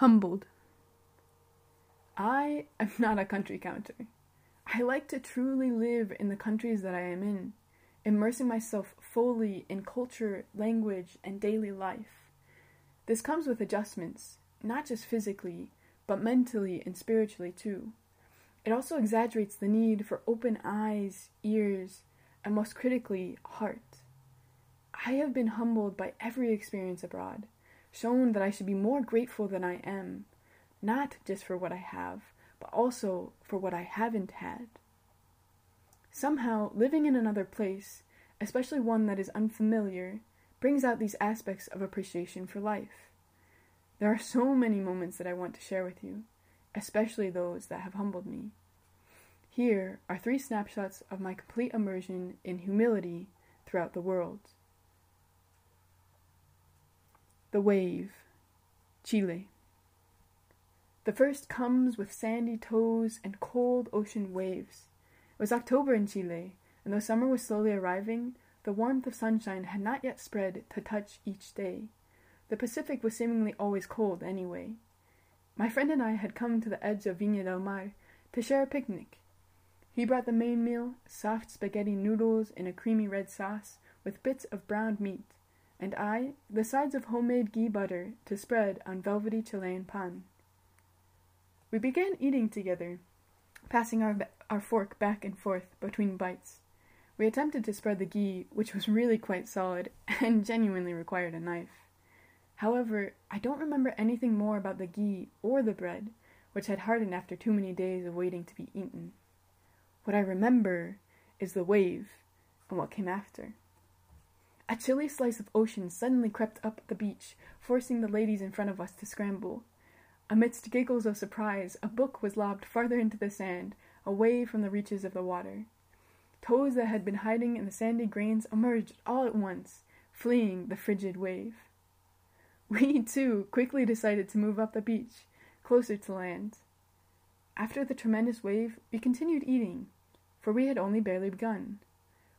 Humbled. I am not a country counter. I like to truly live in the countries that I am in, immersing myself fully in culture, language, and daily life. This comes with adjustments, not just physically, but mentally and spiritually too. It also exaggerates the need for open eyes, ears, and most critically, heart. I have been humbled by every experience abroad, shown that I should be more grateful than I am, not just for what I have, but also for what I haven't had. Somehow, living in another place, especially one that is unfamiliar, brings out these aspects of appreciation for life. There are so many moments that I want to share with you, especially those that have humbled me. Here are three snapshots of my complete immersion in humility throughout the world. The Wave, Chile. The first comes with sandy toes and cold ocean waves. It was October in Chile, and though summer was slowly arriving, the warmth of sunshine had not yet spread to touch each day. The Pacific was seemingly always cold anyway. My friend and I had come to the edge of Viña del Mar to share a picnic. He brought the main meal, soft spaghetti noodles in a creamy red sauce with bits of browned meat, and I, the sides of homemade ghee butter to spread on velvety Chilean pan. We began eating together, passing our, our fork back and forth between bites. We attempted to spread the ghee, which was really quite solid and genuinely required a knife. However, I don't remember anything more about the ghee or the bread, which had hardened after too many days of waiting to be eaten. What I remember is the wave and what came after. A chilly slice of ocean suddenly crept up the beach, forcing the ladies in front of us to scramble. Amidst giggles of surprise, a book was lobbed farther into the sand, away from the reaches of the water. Toes that had been hiding in the sandy grains emerged all at once, fleeing the frigid wave. We, too, quickly decided to move up the beach, closer to land. After the tremendous wave, we continued eating, for we had only barely begun.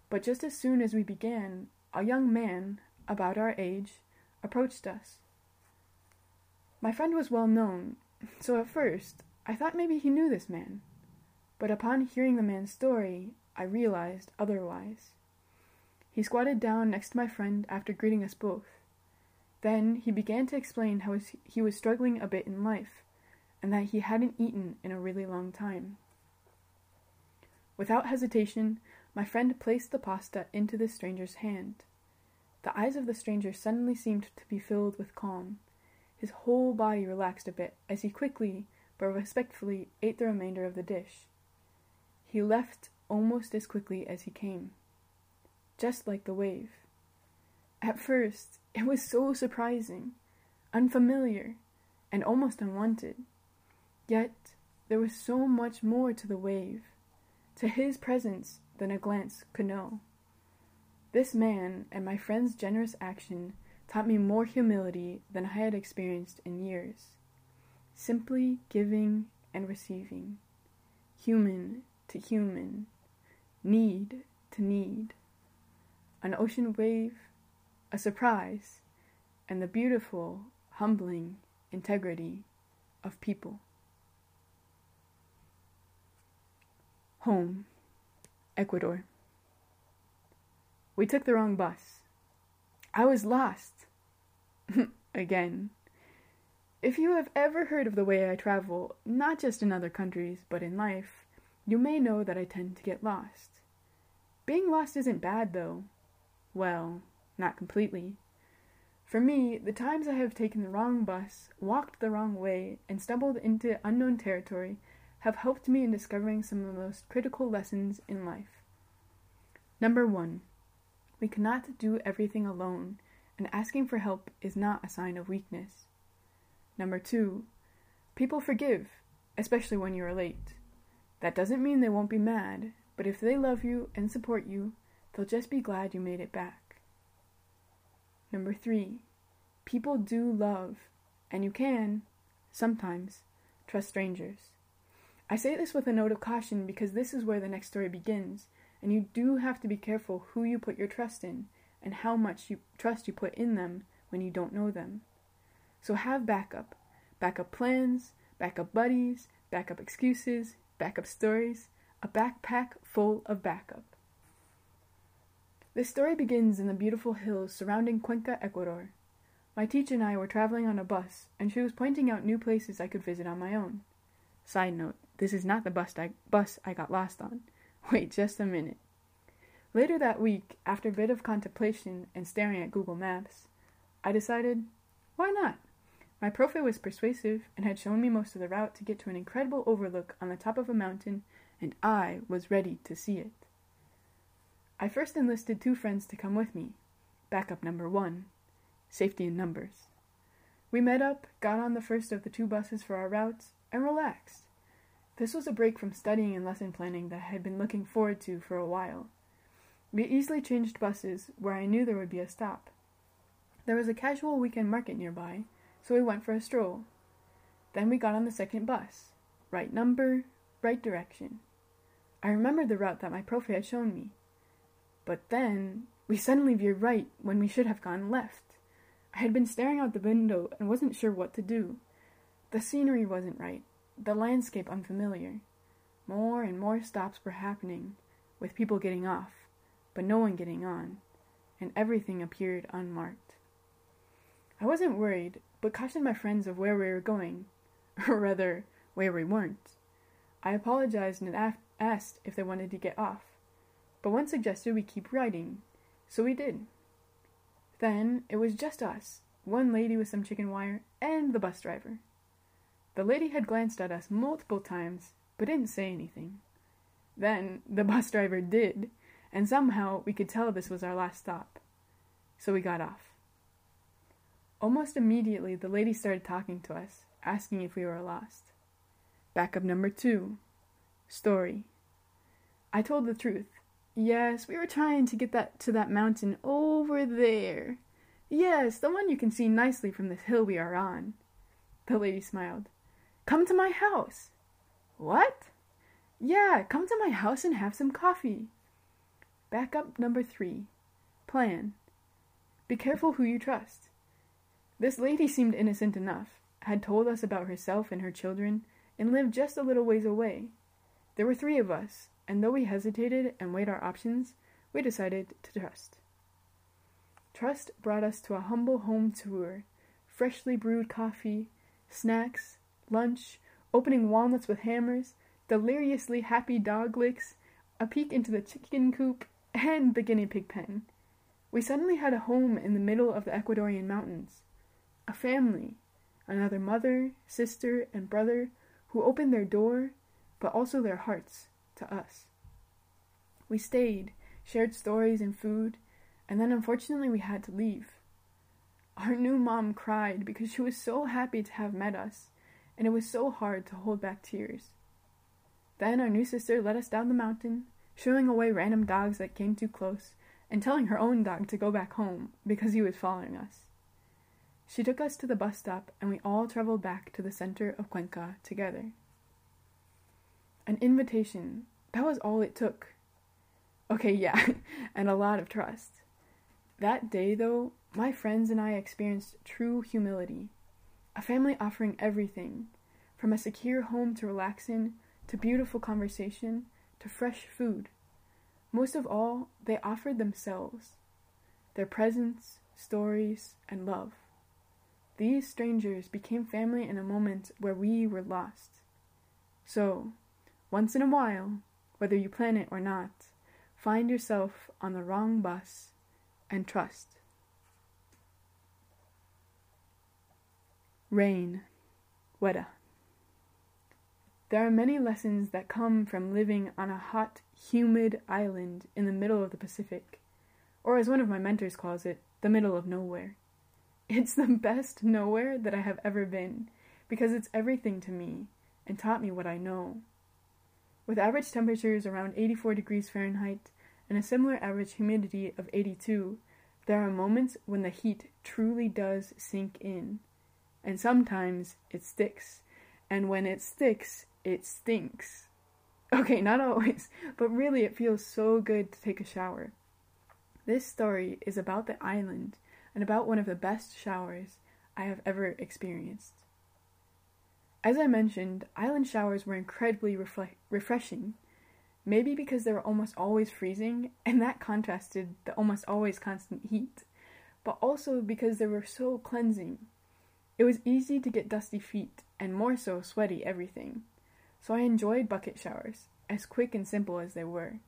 But just as soon as we began, a young man, about our age, approached us. My friend was well known, so at first I thought maybe he knew this man. But upon hearing the man's story, I realized otherwise. He squatted down next to my friend after greeting us both. Then he began to explain how he was struggling a bit in life, and that he hadn't eaten in a really long time. Without hesitation, my friend placed the pasta into the stranger's hand. The eyes of the stranger suddenly seemed to be filled with calm, his whole body relaxed a bit as he quickly, but respectfully, ate the remainder of the dish. He left almost as quickly as he came, just like the wave. At first, it was so surprising, unfamiliar, and almost unwanted. Yet, there was so much more to the wave, to his presence, than a glance could know. This man and my friend's generous action taught me more humility than I had experienced in years. Simply giving and receiving, human to human, need to need, an ocean wave, a surprise, and the beautiful, humbling integrity of people. Home, Ecuador. We took the wrong bus. I was lost. Again. If you have ever heard of the way I travel, not just in other countries, but in life, you may know that I tend to get lost. Being lost isn't bad, though. Well, not completely. For me, the times I have taken the wrong bus, walked the wrong way, and stumbled into unknown territory have helped me in discovering some of the most critical lessons in life. Number one, we cannot do everything alone, and asking for help is not a sign of weakness. Number two, people forgive, especially when you are late. That doesn't mean they won't be mad, but if they love you and support you, they'll just be glad you made it back. Number three, people do love, and you can, sometimes, trust strangers. I say this with a note of caution because this is where the next story begins, and you do have to be careful who you put your trust in and how much you trust you put in them when you don't know them. So have backup, backup plans, backup buddies, backup excuses, backup stories, a backpack full of backup. This story begins in the beautiful hills surrounding Cuenca, Ecuador. My teacher and I were traveling on a bus, and she was pointing out new places I could visit on my own. Side note, this is not the bus I, bus I got lost on. Wait just a minute. Later that week, after a bit of contemplation and staring at Google Maps, I decided, why not? My profile was persuasive and had shown me most of the route to get to an incredible overlook on the top of a mountain, and I was ready to see it. I first enlisted two friends to come with me. Backup number one safety in numbers. We met up, got on the first of the two buses for our routes, and relaxed. This was a break from studying and lesson planning that I had been looking forward to for a while. We easily changed buses where I knew there would be a stop. There was a casual weekend market nearby, so we went for a stroll. Then we got on the second bus. Right number, right direction. I remembered the route that my prof had shown me. But then we suddenly veered right when we should have gone left. I had been staring out the window and wasn't sure what to do. The scenery wasn't right, the landscape unfamiliar. More and more stops were happening, with people getting off, but no one getting on, and everything appeared unmarked. I wasn't worried, but cautioned my friends of where we were going, or rather, where we weren't. I apologized and af- asked if they wanted to get off, but one suggested we keep riding, so we did. Then it was just us, one lady with some chicken wire, and the bus driver. The lady had glanced at us multiple times, but didn't say anything. Then the bus driver did, and somehow we could tell this was our last stop. So we got off. Almost immediately, the lady started talking to us, asking if we were lost. Backup number two. Story. I told the truth. Yes, we were trying to get that to that mountain over there. Yes, the one you can see nicely from this hill we are on. The lady smiled. Come to my house. What? Yeah, come to my house and have some coffee. Backup number three. Plan. Be careful who you trust. This lady seemed innocent enough, had told us about herself and her children, and lived just a little ways away. There were three of us, and though we hesitated and weighed our options, we decided to trust. Trust brought us to a humble home tour, freshly brewed coffee, snacks, lunch, opening walnuts with hammers, deliriously happy dog licks, a peek into the chicken coop, and the guinea pig pen. We suddenly had a home in the middle of the Ecuadorian mountains. A family, another mother, sister, and brother who opened their door, but also their hearts, to us. We stayed, shared stories and food, and then unfortunately we had to leave. Our new mom cried because she was so happy to have met us, and it was so hard to hold back tears. Then our new sister led us down the mountain, shooing away random dogs that came too close, and telling her own dog to go back home because he was following us. She took us to the bus stop, and we all traveled back to the center of Cuenca together. An invitation that was all it took. Okay, yeah, and a lot of trust. That day, though, my friends and I experienced true humility. A family offering everything from a secure home to relax in, to beautiful conversation, to fresh food. Most of all, they offered themselves, their presence, stories, and love. These strangers became family in a moment where we were lost. So, once in a while, whether you plan it or not, find yourself on the wrong bus and trust. Rain, Weta. There are many lessons that come from living on a hot, humid island in the middle of the Pacific, or as one of my mentors calls it, the middle of nowhere. It's the best nowhere that I have ever been because it's everything to me and taught me what I know. With average temperatures around 84 degrees Fahrenheit and a similar average humidity of 82, there are moments when the heat truly does sink in. And sometimes it sticks. And when it sticks, it stinks. Okay, not always, but really it feels so good to take a shower. This story is about the island and about one of the best showers I have ever experienced. As I mentioned, island showers were incredibly refle- refreshing. Maybe because they were almost always freezing, and that contrasted the almost always constant heat, but also because they were so cleansing. It was easy to get dusty feet, and more so sweaty everything. So I enjoyed bucket showers, as quick and simple as they were.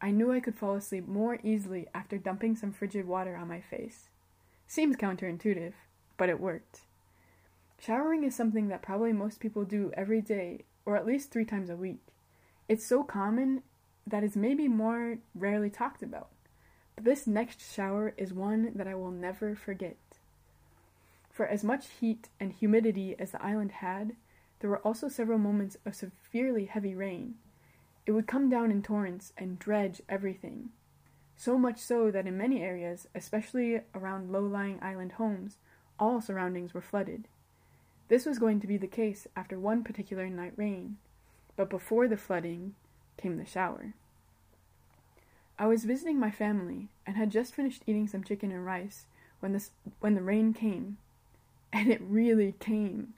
I knew I could fall asleep more easily after dumping some frigid water on my face. Seems counterintuitive, but it worked. Showering is something that probably most people do every day, or at least three times a week. It's so common that it's maybe more rarely talked about. But this next shower is one that I will never forget. For as much heat and humidity as the island had, there were also several moments of severely heavy rain. It would come down in torrents and dredge everything. So much so that in many areas, especially around low lying island homes, all surroundings were flooded. This was going to be the case after one particular night rain, but before the flooding came the shower. I was visiting my family and had just finished eating some chicken and rice when this when the rain came, and it really came.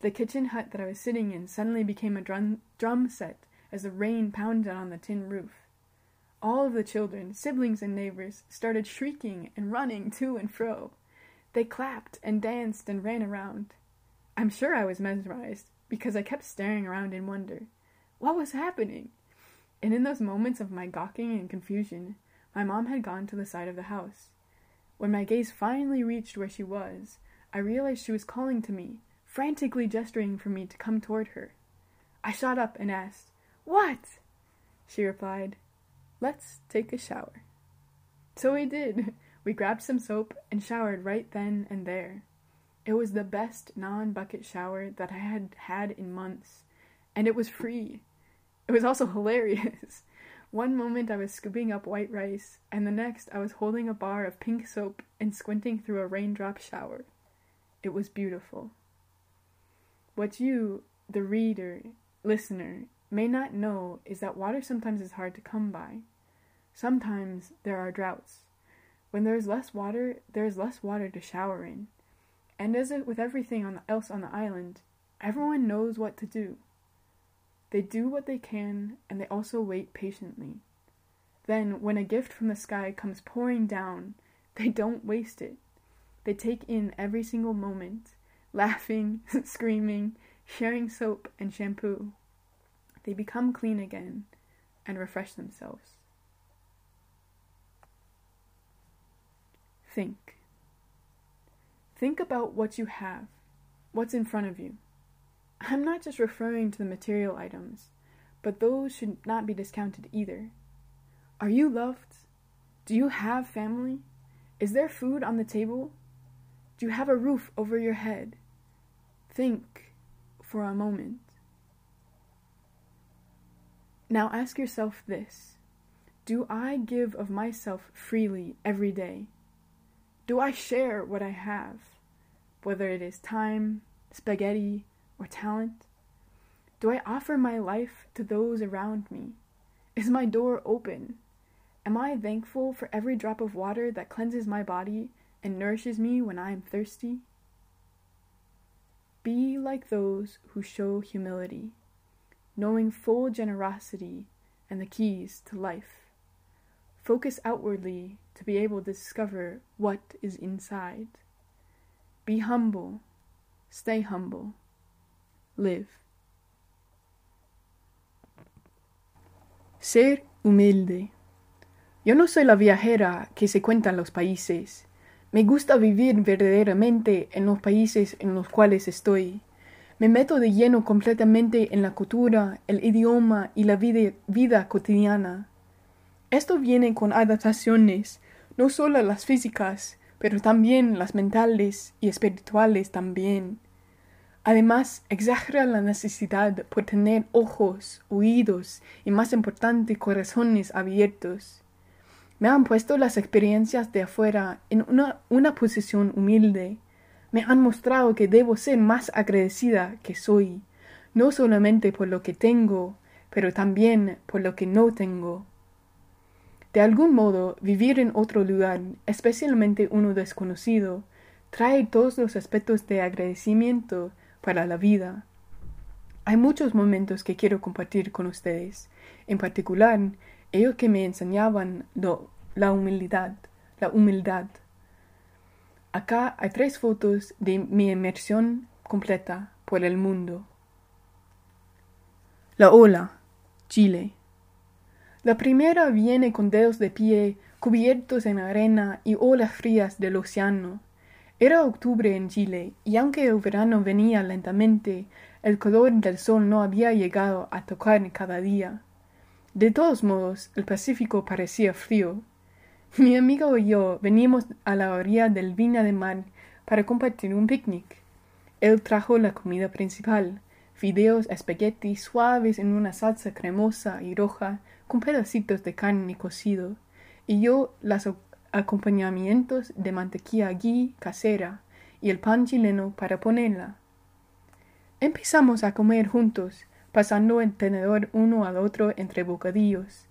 The kitchen hut that I was sitting in suddenly became a drum drum set as the rain pounded on the tin roof. All of the children, siblings and neighbors, started shrieking and running to and fro. They clapped and danced and ran around. I'm sure I was mesmerized because I kept staring around in wonder. What was happening? And in those moments of my gawking and confusion, my mom had gone to the side of the house. When my gaze finally reached where she was, I realized she was calling to me, frantically gesturing for me to come toward her. I shot up and asked, What? She replied, Let's take a shower. So we did. We grabbed some soap and showered right then and there. It was the best non bucket shower that I had had in months, and it was free. It was also hilarious. One moment I was scooping up white rice, and the next I was holding a bar of pink soap and squinting through a raindrop shower. It was beautiful. What you, the reader, listener, may not know is that water sometimes is hard to come by. Sometimes there are droughts. When there is less water, there is less water to shower in. And as with everything on the, else on the island, everyone knows what to do. They do what they can, and they also wait patiently. Then, when a gift from the sky comes pouring down, they don't waste it. They take in every single moment, laughing, screaming, sharing soap and shampoo. They become clean again and refresh themselves. Think. Think about what you have, what's in front of you. I'm not just referring to the material items, but those should not be discounted either. Are you loved? Do you have family? Is there food on the table? Do you have a roof over your head? Think for a moment. Now ask yourself this Do I give of myself freely every day? Do I share what I have, whether it is time, spaghetti, or talent? Do I offer my life to those around me? Is my door open? Am I thankful for every drop of water that cleanses my body and nourishes me when I am thirsty? Be like those who show humility, knowing full generosity and the keys to life. Focus outwardly to be able to discover what is inside. Be humble. Stay humble. Live. Ser humilde. Yo no soy la viajera que se cuenta en los países. Me gusta vivir verdaderamente en los países en los cuales estoy. Me meto de lleno completamente en la cultura, el idioma y la vida, cotidiana. Esto viene con adaptaciones, no solo las físicas, pero también las mentales y espirituales también. Además, exagera la necesidad por tener ojos, oídos y, más importante, corazones abiertos. Me han puesto las experiencias de afuera en una, una posición humilde. Me han mostrado que debo ser más agradecida que soy, no solamente por lo que tengo, pero también por lo que no tengo. De algún modo, vivir en otro lugar, especialmente uno desconocido, trae todos los aspectos de agradecimiento para la vida. Hay muchos momentos que quiero compartir con ustedes, en particular ellos que me enseñaban la humildad, la humildad. Acá hay tres fotos de mi inmersión completa por el mundo. La ola, Chile. La primera viene con dedos de pie cubiertos en arena y olas frías del océano. Era octubre en Chile, y aunque el verano venía lentamente, el color del sol no había llegado a tocar cada día. De todos modos, el Pacífico parecía frío. Mi amigo y yo venimos a la orilla del Viña de Mar para compartir un picnic. Él trajo la comida principal, fideos espagueti suaves en una salsa cremosa y roja con pedacitos de carne cocido y yo los acompañamientos de mantequilla ghee casera y el pan chileno para ponerla. Empezamos a comer juntos, pasando el tenedor uno al otro entre bocadillos.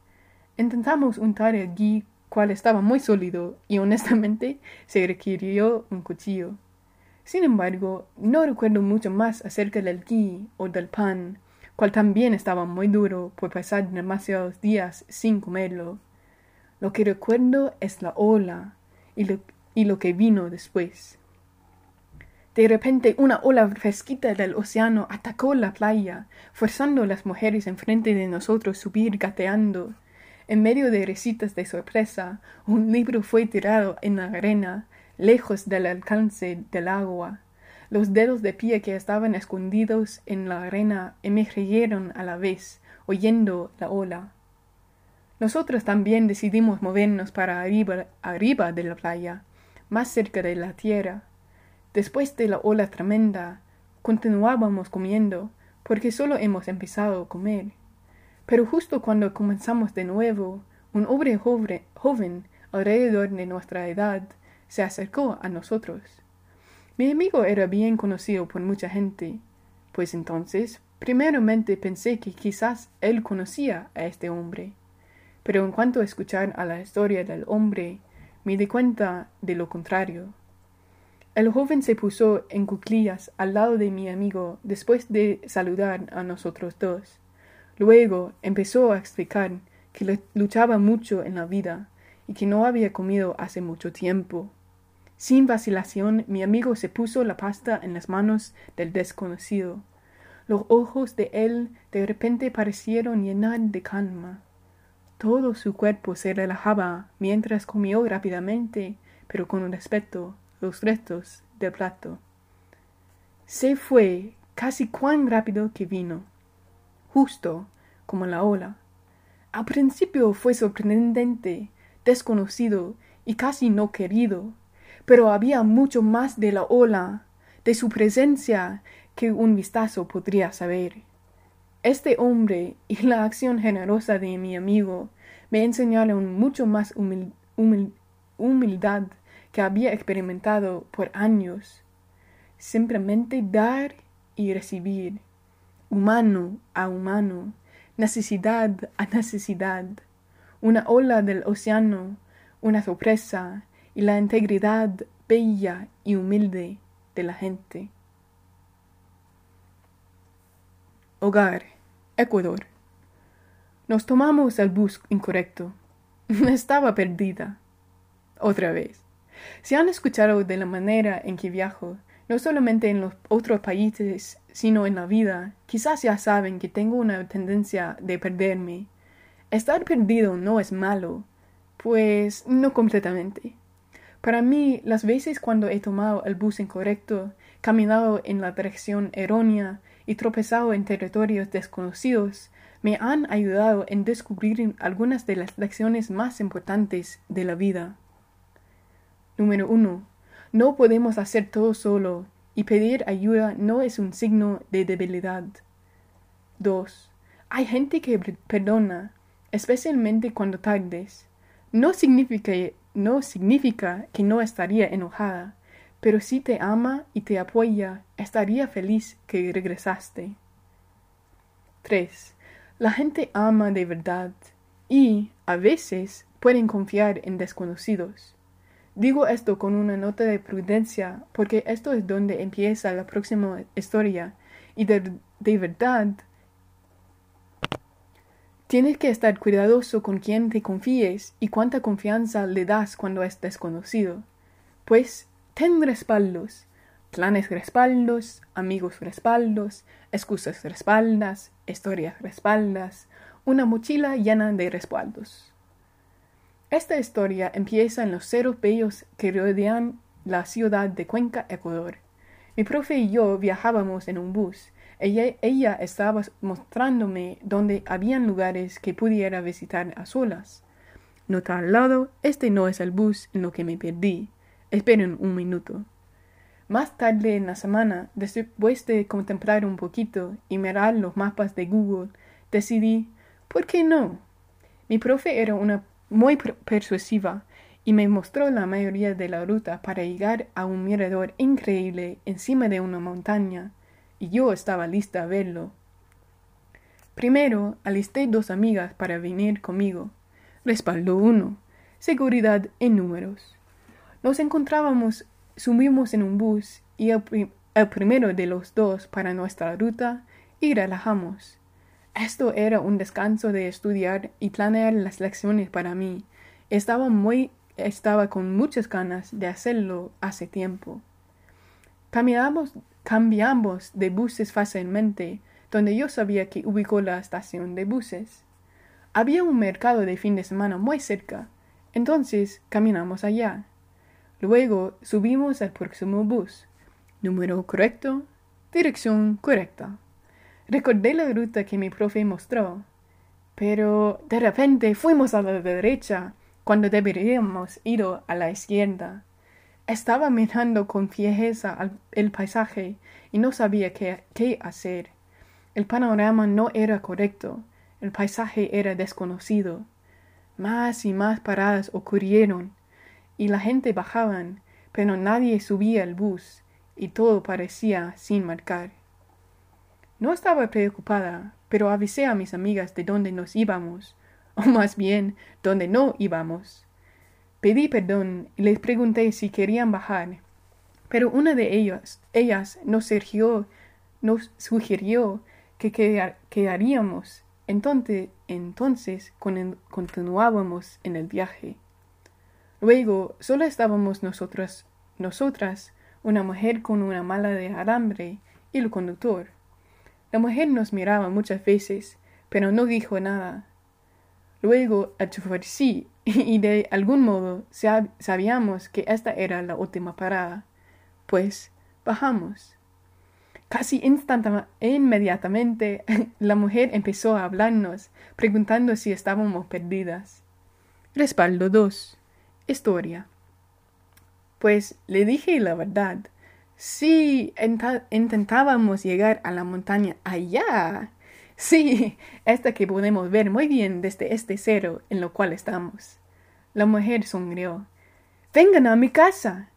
Intentamos untar el ghee, cual estaba muy sólido, y honestamente se requirió un cuchillo. Sin embargo, no recuerdo mucho más acerca del ghee o del pan, cual también estaba muy duro por pasar demasiados días sin comerlo. Lo que recuerdo es la ola y lo, y lo que vino después. De repente una ola fresquita del océano atacó la playa, forzando a las mujeres enfrente de nosotros subir gateando. En medio de recitas de sorpresa, un libro fue tirado en la arena, lejos del alcance del agua. Los dedos de pie que estaban escondidos en la arena emergieron a la vez, oyendo la ola. Nosotros también decidimos movernos para arriba, arriba de la playa, más cerca de la tierra. Después de la ola tremenda, continuábamos comiendo, porque solo hemos empezado a comer. Pero justo cuando comenzamos de nuevo, un hombre joven, joven alrededor de nuestra edad se acercó a nosotros. Mi amigo era bien conocido por mucha gente, pues entonces, primeramente pensé que quizás él conocía a este hombre pero en cuanto a escuchar a la historia del hombre, me di cuenta de lo contrario. El joven se puso en cuclillas al lado de mi amigo después de saludar a nosotros dos. Luego empezó a explicar que luchaba mucho en la vida y que no había comido hace mucho tiempo. Sin vacilación, mi amigo se puso la pasta en las manos del desconocido. Los ojos de él de repente parecieron llenar de calma. Todo su cuerpo se relajaba mientras comió rápidamente, pero con respeto, los restos del plato. Se fue casi cuán rápido que vino, justo como la ola. Al principio fue sorprendente, desconocido y casi no querido, pero había mucho más de la ola, de su presencia, que un vistazo podría saber. Este hombre y la acción generosa de mi amigo me enseñaron mucho más humildad que había experimentado por años. Simplemente dar y recibir, humano a humano, necesidad a necesidad, una ola del océano, una sorpresa y la integridad bella y humilde de la gente. Hogar, Ecuador. Nos tomamos el bus incorrecto. Estaba perdida. Otra vez. Si han escuchado de la manera en que viajo, no solamente en los otros países, sino en la vida, quizás ya saben que tengo una tendencia de perderme. Estar perdido no es malo, pues no completamente. Para mí, las veces cuando he tomado el bus incorrecto, caminado en la dirección errónea y tropezado en territorios desconocidos, me han ayudado en descubrir algunas de las lecciones más importantes de la vida. Número 1. No podemos hacer todo solo y pedir ayuda no es un signo de debilidad. 2. Hay gente que perdona, especialmente cuando tardes. No significa, no significa que no estaría enojada, pero si te ama y te apoya, estaría feliz que regresaste. 3. La gente ama de verdad y, a veces, pueden confiar en desconocidos. Digo esto con una nota de prudencia porque esto es donde empieza la próxima historia y, de verdad, tienes que estar cuidadoso con quien te confíes y cuánta confianza le das cuando es desconocido. Pues ten respaldos, planes respaldos, amigos respaldos, excusas respaldas, historias respaldas, una mochila llena de respaldos. Esta historia empieza en los cerros bellos que rodean la ciudad de Cuenca, Ecuador. Mi profe y yo viajábamos en un bus. Ella, ella estaba mostrándome dónde habían lugares que pudiera visitar a solas. Nota al lado, este no es el bus en lo que me perdí. Esperen un minuto. Más tarde en la semana, después de contemplar un poquito y mirar los mapas de Google, decidí, ¿por qué no? Mi profe era una muy persuasiva y me mostró la mayoría de la ruta para llegar a un mirador increíble encima de una montaña, y yo estaba lista a verlo. Primero alisté dos amigas para venir conmigo. Respaldo uno. Seguridad en números. Nos encontrábamos, subimos en un bus y el, el primero de los dos para nuestra ruta y relajamos. Esto era un descanso de estudiar y planear las lecciones para mí. Estaba muy estaba con muchas ganas de hacerlo hace tiempo. Cambiamos, cambiamos de buses fácilmente, donde yo sabía que ubicó la estación de buses. Había un mercado de fin de semana muy cerca, entonces caminamos allá. Luego subimos al próximo bus. Número correcto, dirección correcta. Recordé la ruta que mi profe mostró, pero de repente fuimos a la derecha cuando deberíamos ir a la izquierda. Estaba mirando con fijeza el paisaje y no sabía qué, hacer. El panorama no era correcto, el paisaje era desconocido. Más y más paradas ocurrieron, y la gente bajaban, pero nadie subía al bus, y todo parecía sin marcar. No estaba preocupada, pero avisé a mis amigas de dónde nos íbamos, o más bien donde no íbamos. Pedí perdón y les pregunté si querían bajar, pero una de ellas, ellas nos, nos sugirió que quedaríamos. Entonces, entonces continuábamos en el viaje. Luego solo estábamos nosotras, nosotras, una mujer con una mala de alambre y el conductor. La mujer nos miraba muchas veces, pero no dijo nada. Luego sí, y de algún modo sabíamos que esta era la última parada. Pues bajamos. Casi inmediatamente la mujer empezó a hablarnos, preguntando si estábamos perdidas. Respaldo 2. Historia. Pues le dije la verdad. Sí, intentábamos llegar a la montaña allá, Sí, esta que podemos ver muy bien desde este cero en lo cual estamos. La mujer sonrió. Vengan a mi casa.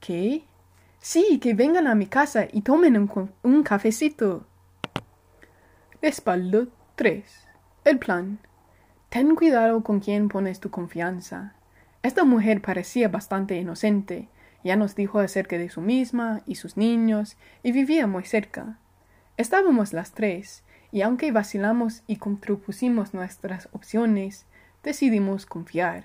¿Qué? Sí, que vengan a mi casa y tomen un, cafecito. Respaldo 3. El plan. Ten cuidado con quién pones tu confianza. Esta mujer parecía bastante inocente. Ya nos dijo acerca de su misma y sus niños, y vivía muy cerca. Estábamos las tres, y aunque vacilamos y contrapusimos nuestras opciones, decidimos confiar.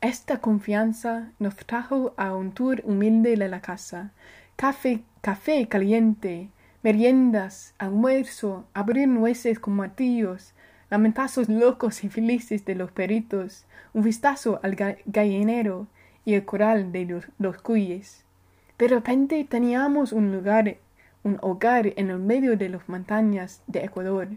Esta confianza nos trajo a un tour humilde de la casa, café, café caliente, meriendas, almuerzo, abrir nueces con martillos, lamentazos locos y felices de los peritos, un vistazo al gallinero y el coral de los, los cuyes. De repente teníamos un lugar un hogar en el medio de las montañas de Ecuador,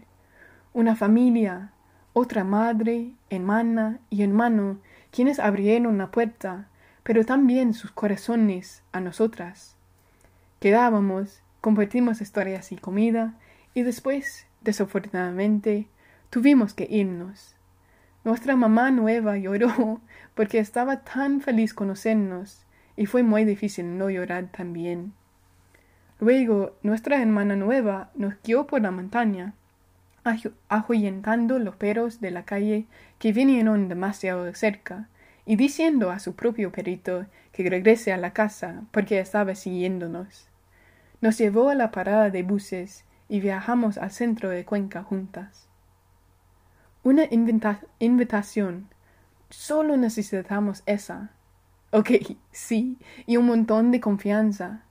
una familia, otra madre, hermana y hermano, quienes abrieron la puerta, pero también sus corazones a nosotras. Quedábamos, compartimos historias y comida, y después, desafortunadamente, tuvimos que irnos. Nuestra mamá nueva lloró porque estaba tan feliz conocernos, y fue muy difícil no llorar también. Luego nuestra hermana nueva nos guió por la montaña, ahuyentando los perros de la calle que vinieron demasiado cerca, y diciendo a su propio perito que regrese a la casa porque estaba siguiéndonos. Nos llevó a la parada de buses y viajamos al centro de Cuenca juntas. Una invitación. Solo necesitamos esa. Ok, sí, y un montón de confianza.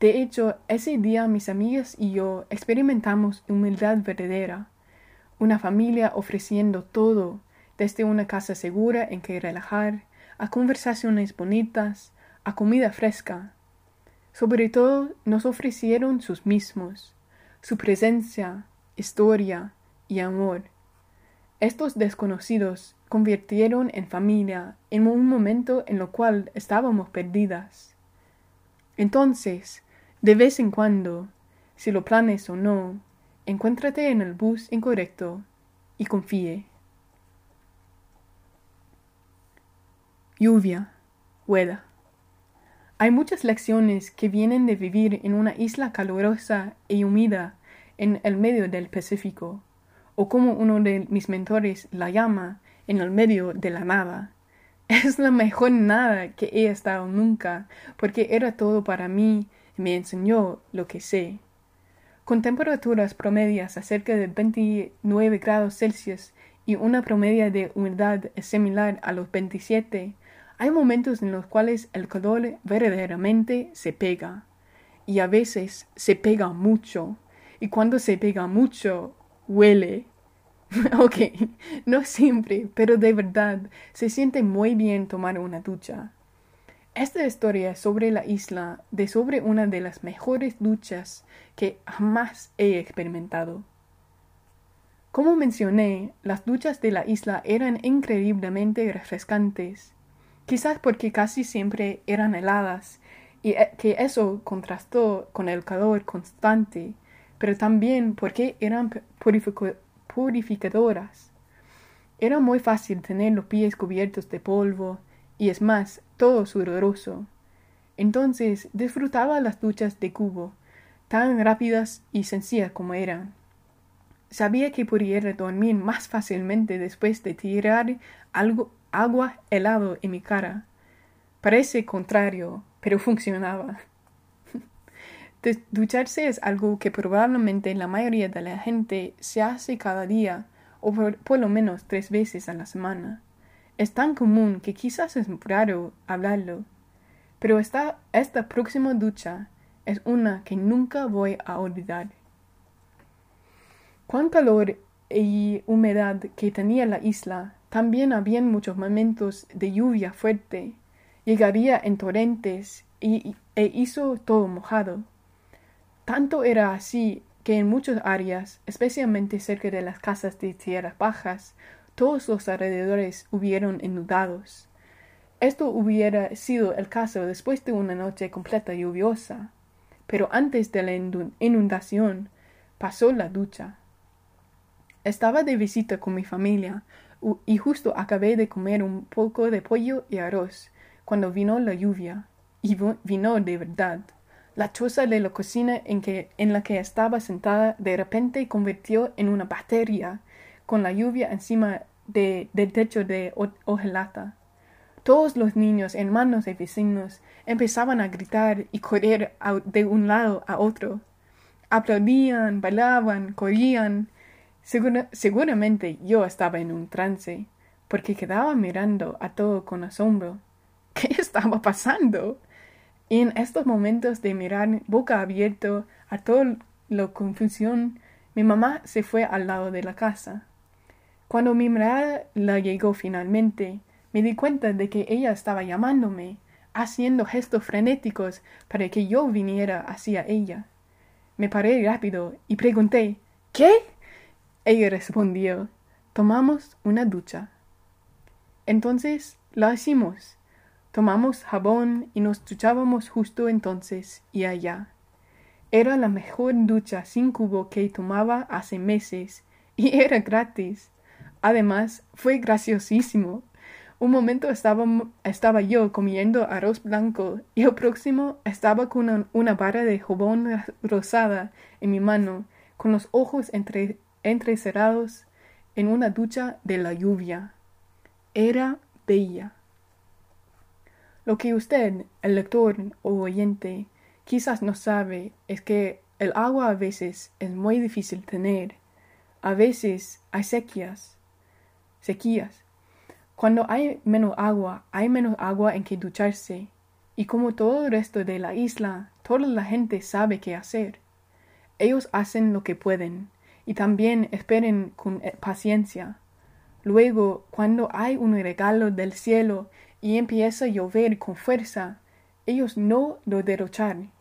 De hecho, ese día mis amigas y yo experimentamos humildad verdadera. Una familia ofreciendo todo, desde una casa segura en que relajar, a conversaciones bonitas, a comida fresca. Sobre todo nos ofrecieron sus mismos, su presencia, historia y amor. Estos desconocidos convirtieron en familia en un momento en lo cual estábamos perdidas. Entonces, de vez en cuando, si lo planes o no, encuéntrate en el bus incorrecto y confíe. Lluvia, hueda. Hay muchas lecciones que vienen de vivir en una isla calurosa y húmeda en el medio del Pacífico, o como uno de mis mentores la llama, en el medio de la nada. Es la mejor nada que he estado nunca, porque era todo para mí y me enseñó lo que sé. Con temperaturas promedias acerca de 29 grados Celsius y una promedia de humedad similar a los 27, hay momentos en los cuales el calor verdaderamente se pega, y a veces se pega mucho, y cuando se pega mucho, huele. ok, no siempre, pero de verdad, se siente muy bien tomar una ducha. Esta historia sobre la isla de sobre una de las mejores duchas que jamás he experimentado. Como mencioné, las duchas de la isla eran increíblemente refrescantes quizás porque casi siempre eran heladas y eh, que eso contrastó con el calor constante, pero también porque eran purificadoras. Era muy fácil tener los pies cubiertos de polvo y es más, todo sudoroso. Entonces disfrutaba las duchas de cubo, tan rápidas y sencillas como eran. Sabía que pudiera dormir más fácilmente después de tirar algo, agua helado en mi cara. Parece contrario, pero funcionaba. Ducharse es algo que probablemente la mayoría de la gente se hace cada día o por, lo menos tres veces a la semana. Es tan común que quizás es raro hablarlo, pero esta, próxima ducha es una que nunca voy a olvidar. Cuán calor y humedad que tenía la isla también habían muchos momentos de lluvia fuerte. Llegaría en torrentes y, e hizo todo mojado. Tanto era así que en muchas áreas, especialmente cerca de las casas de tierras bajas, todos los alrededores hubieron inundados. Esto hubiera sido el caso después de una noche completa lluviosa, pero antes de la inundación pasó la ducha. Estaba de visita con mi familia y justo acabé de comer un poco de pollo y arroz cuando vino la lluvia, y vino de verdad. La choza de la cocina en, que, en la que estaba sentada de repente convirtió en una batería, con la lluvia encima de, del techo de hojalata. Todos los niños, hermanos y vecinos, empezaban a gritar y correr de un lado a otro. Aplaudían, bailaban, corrían, seguramente yo estaba en un trance, porque quedaba mirando a todo con asombro. ¿Qué estaba pasando? En estos momentos de mirar boca abierta a toda la confusión, mi mamá se fue al lado de la casa. Cuando mi mirada la llegó finalmente, me di cuenta de que ella estaba llamándome, haciendo gestos frenéticos para que yo viniera hacia ella. Me paré rápido y pregunté ¿Qué? Ella respondió, tomamos una ducha. Entonces la hicimos. Tomamos jabón y nos duchábamos justo entonces y allá. Era la mejor ducha sin cubo que tomaba hace meses y era gratis. Además, fue graciosísimo. Un momento estaba, estaba yo comiendo arroz blanco y el próximo estaba con una, una vara de jabón rosada en mi mano, con los ojos entre, entrecerrados en una ducha de la lluvia. Era bella. Lo que usted, el lector o oyente, quizás no sabe es que El agua a veces es muy difícil tener. A veces hay sequías. Sequías. Cuando hay menos agua, hay menos agua en que ducharse. Y como todo el resto de la isla, toda la gente sabe qué hacer. Ellos hacen lo que pueden y también esperen con eh, paciencia. Luego, cuando hay un regalo del cielo y empieza a llover con fuerza, ellos no lo derrochan.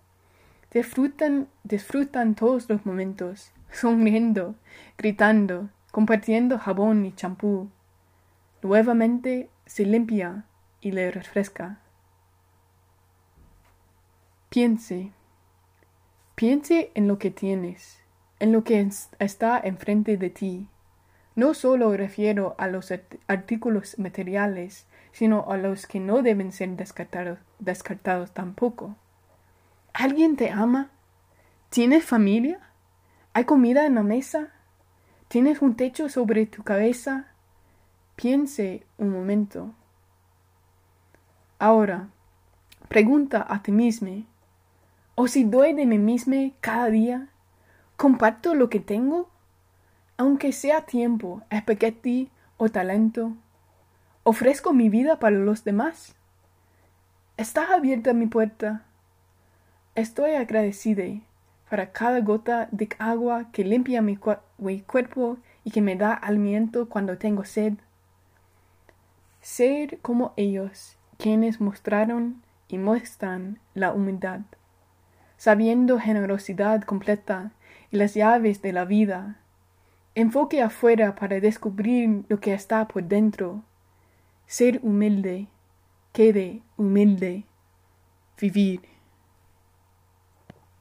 Disfrutan, disfrutan todos los momentos, sonriendo, gritando, compartiendo jabón y champú. Nuevamente se limpia y le refresca. Piense. Piense en lo que tienes, en lo que está enfrente de ti. No solo refiero a los artículos materiales, sino a los que no deben ser descartados, descartados tampoco. ¿Alguien te ama? ¿Tienes familia? ¿Hay comida en la mesa? ¿Tienes un techo sobre tu cabeza? Piense un momento. Ahora, pregunta a ti mismo, ¿o si doy de mí mismo cada día? ¿Comparto lo que tengo? Aunque sea tiempo, espagueti o talento, ¿ofrezco mi vida para los demás? ¿Está abierta mi puerta? Estoy agradecida para cada gota de agua que limpia mi, cuerpo y que me da aliento cuando tengo sed. Ser como ellos, quienes mostraron y muestran la humildad, sabiendo generosidad completa y las llaves de la vida. Enfoque afuera para descubrir lo que está por dentro. Ser humilde, quede humilde, vivir.